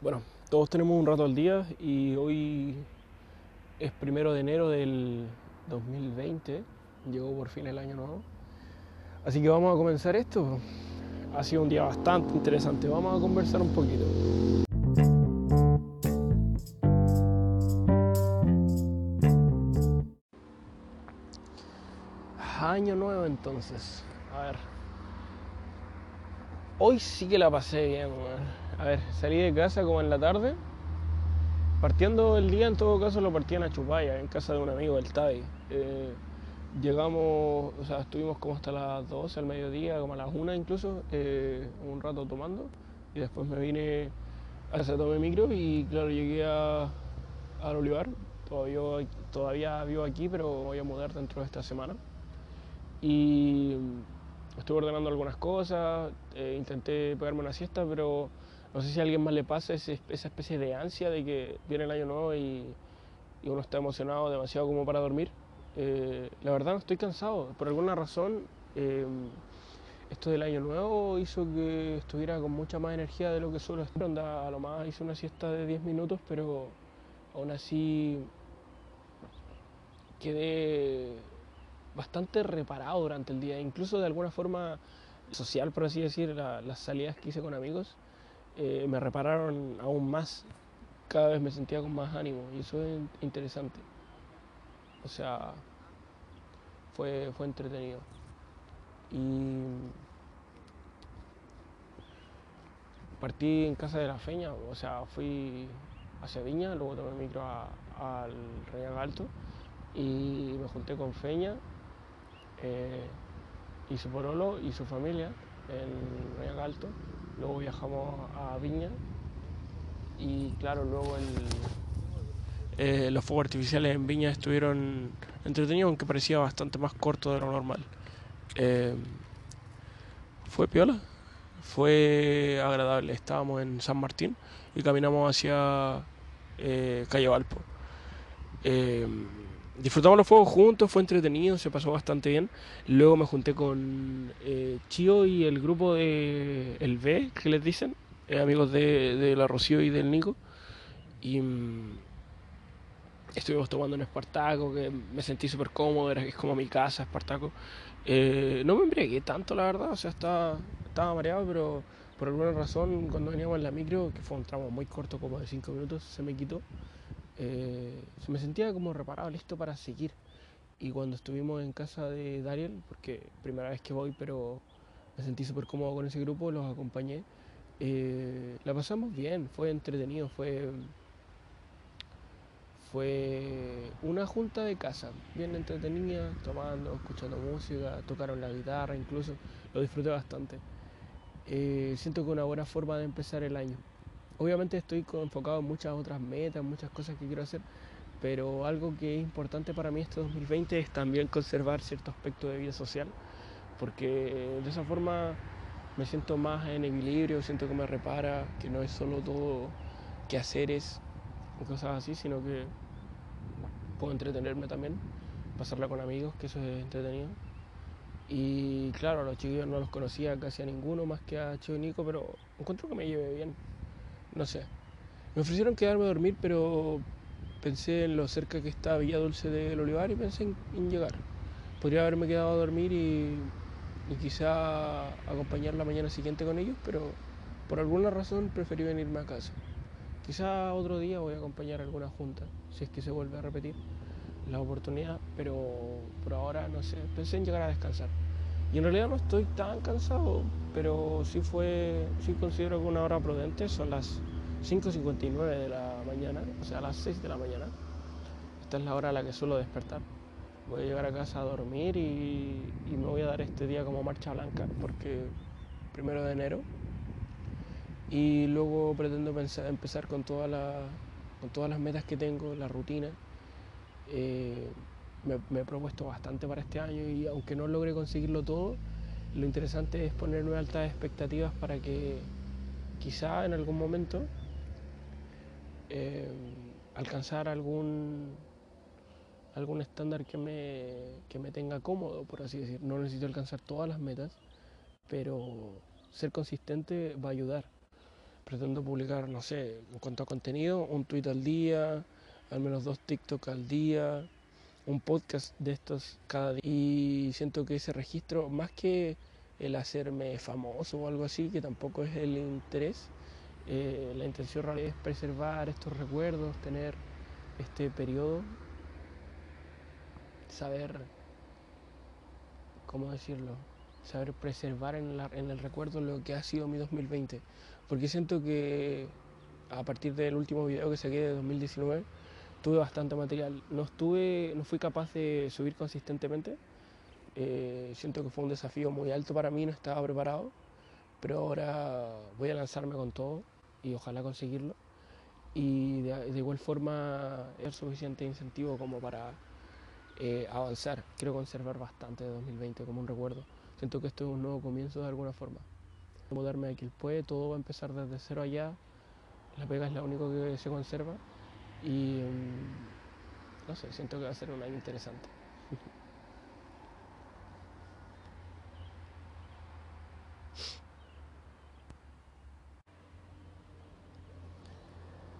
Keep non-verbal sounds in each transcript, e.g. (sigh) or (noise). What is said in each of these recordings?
Bueno, todos tenemos un rato al día y hoy es primero de enero del 2020. Llegó por fin el año nuevo. Así que vamos a comenzar esto. Ha sido un día bastante interesante. Vamos a conversar un poquito. Año nuevo entonces. A ver. Hoy sí que la pasé bien, A ver, salí de casa como en la tarde. Partiendo el día, en todo caso, lo partí en Achupaya, en casa de un amigo del TAI. Eh, llegamos, o sea, estuvimos como hasta las 12 al mediodía, como a las 1 incluso, eh, un rato tomando. Y después me vine a hacer tomé micro y, claro, llegué a, al Olivar. Todavía, todavía vivo aquí, pero voy a mudar dentro de esta semana y estuve ordenando algunas cosas, eh, intenté pegarme una siesta, pero no sé si a alguien más le pasa esa especie de ansia de que viene el año nuevo y, uno está emocionado demasiado como para dormir. Eh, la verdad no estoy cansado, por alguna razón em, esto del año nuevo hizo que estuviera con mucha más energía de lo que suelo estar. A lo más hice una siesta de 10 minutos, pero aún así quedé bastante reparado durante el día, incluso de alguna forma social, por así decir, las salidas que hice con amigos eh, me repararon aún más, cada vez me sentía con más ánimo y eso es interesante. O sea, fue, fue entretenido. Y partí en casa de la Feña, o sea, fui hacia Viña, luego tomé el micro al Real Alto y me junté con Feña eh, y su porolo y su familia en Real Alto. Luego viajamos a Viña y claro, luego eh, los fuegos artificiales en Viña estuvieron entretenidos, aunque parecía bastante más corto de lo normal. Eh, fue piola, fue agradable. Estábamos en San Martín y caminamos hacia Calle Valpo disfrutamos los fuegos juntos, fue entretenido, se pasó bastante bien. Luego me junté con eh, Chio y el grupo de El B, que les dicen, eh, amigos de, de, la Rocío y del Nico. Y mm, estuvimos tomando un Espartaco, que me sentí súper cómodo, era, es como mi casa, Espartaco. Eh, no me embriagué tanto, la verdad, o sea, estaba, estaba mareado, pero por alguna razón, cuando veníamos en la micro, que fue un tramo muy corto, como de 5 minutos, se me quitó. Eh, me sentía como reparado, listo para seguir. Y cuando estuvimos en casa de Dariel, porque primera vez que voy, pero me sentí súper cómodo con ese grupo, los acompañé. Eh, la pasamos bien, fue entretenido, fue, fue una junta de casa, bien entretenida, tomando, escuchando música, tocaron la guitarra incluso, lo disfruté bastante. Eh, siento que una buena forma de empezar el año. Obviamente estoy enfocado en muchas otras metas, muchas cosas que quiero hacer, pero algo que es importante para mí este 2020 es también conservar cierto aspecto de vida social, porque de esa forma me siento más en equilibrio, siento que me repara, que no es solo todo quehaceres y cosas así, sino que puedo entretenerme también, pasarla con amigos, que eso es entretenido. Y claro, a los chicos no los conocía casi a ninguno más que a Chico Nico, pero encuentro que me lleve bien no sé. Me ofrecieron quedarme a dormir, pero pensé en lo cerca que está Villa Dulce del Olivar y pensé en, llegar. Podría haberme quedado a dormir y, y, quizá acompañar la mañana siguiente con ellos, pero por alguna razón preferí venirme a casa. Quizá otro día voy a acompañar a alguna junta, si es que se vuelve a repetir la oportunidad, pero por ahora no sé, pensé en llegar a descansar. Y en realidad no estoy tan cansado, pero sí fue, sí considero que una hora prudente son las 5.59 de la mañana, o sea, las 6 de la mañana. Esta es la hora a la que suelo despertar. Voy a llegar a casa a dormir y, me voy a dar este día como marcha blanca, porque primero de enero. Y luego pretendo empezar con, toda con todas las metas que tengo, la rutina. Eh, me, he propuesto bastante para este año y aunque no logre conseguirlo todo, lo interesante es ponerme altas expectativas para que quizá en algún momento eh, alcanzar algún algún estándar que me, que me tenga cómodo, por así decir. No necesito alcanzar todas las metas, pero ser consistente va a ayudar. pretendo publicar, no sé, en cuanto a contenido, un tweet al día, al menos dos TikTok al día, un podcast de estos cada día. Y siento que ese registro, más que el hacerme famoso o algo así, que tampoco es el interés, eh, la intención real es preservar estos recuerdos, tener este periodo, saber, ¿cómo decirlo? Saber preservar en, en el recuerdo lo que ha sido mi 2020. Porque siento que a partir del último video que saqué de 2019, tuve bastante material. No, estuve, no fui capaz de subir consistentemente. Eh, siento que fue un desafío muy alto para mí, no estaba preparado. Pero ahora voy a lanzarme con todo y ojalá conseguirlo. Y de, igual forma es suficiente incentivo como para eh, avanzar. Quiero conservar bastante de 2020 como un recuerdo. Siento que esto es un nuevo comienzo de alguna forma. Mudarme a Quilpue, todo va a empezar desde cero allá. La pega es lo único que se conserva y mm, no sé, siento que va a ser un año interesante. (laughs)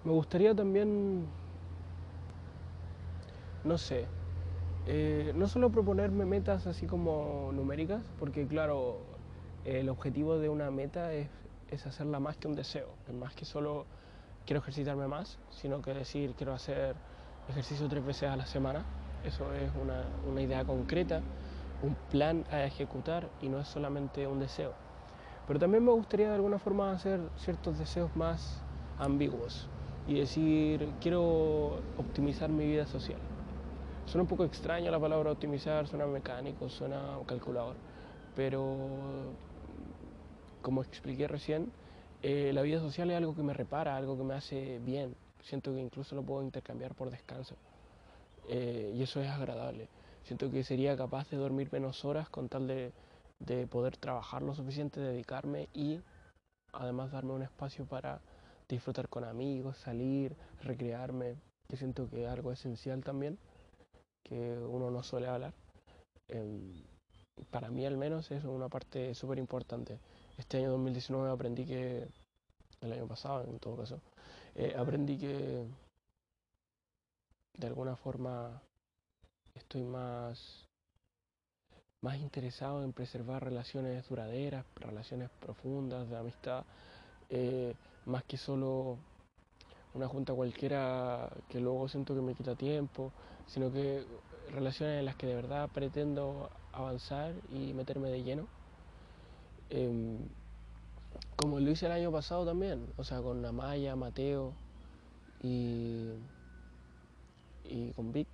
Me gustaría también, no sé, eh, no solo proponerme metas así como numéricas, porque claro, el objetivo de una meta es, es hacerla más que un deseo, es más que solo quiero ejercitarme más, sino que decir quiero hacer ejercicio tres veces a la semana. Eso es una, una idea concreta, un plan a ejecutar y no es solamente un deseo. Pero también me gustaría de alguna forma hacer ciertos deseos más ambiguos y decir quiero optimizar mi vida social. Suena un poco extraño la palabra optimizar, suena mecánico, suena calculador, pero como expliqué recién, eh, la vida social es algo que me repara, algo que me hace bien. Siento que incluso lo puedo intercambiar por descanso. Eh, y eso es agradable. Siento que sería capaz de dormir menos horas con tal de, de poder trabajar lo suficiente, dedicarme y además darme un espacio para disfrutar con amigos, salir, recrearme. Yo siento que es algo esencial también, que uno no suele hablar. Em, para mí al menos es una parte súper importante este año 2019 aprendí que, el año pasado en todo caso, eh, aprendí que de alguna forma estoy más, más interesado en preservar relaciones duraderas, relaciones profundas de amistad, eh, más que solo una junta cualquiera que luego siento que me quita tiempo, sino que relaciones en las que de verdad pretendo avanzar y meterme de lleno. Em, como lo hice el año pasado también, o sea, con Amaya, Mateo y, y con Vic,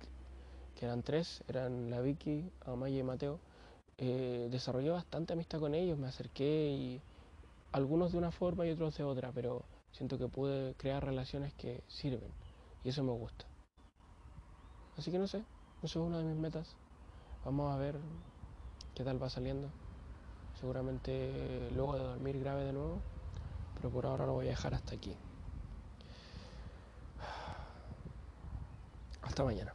que eran tres, eran la Vicky, Amaya y Mateo. Eh, desarrollé bastante amistad con ellos, me acerqué y algunos de una forma y otros de otra, pero siento que pude crear relaciones que sirven y eso me gusta. Así que no sé, eso es una de mis metas. Vamos a ver qué tal va saliendo. Seguramente luego de dormir grave de nuevo, pero por ahora lo voy a dejar hasta aquí. Hasta mañana.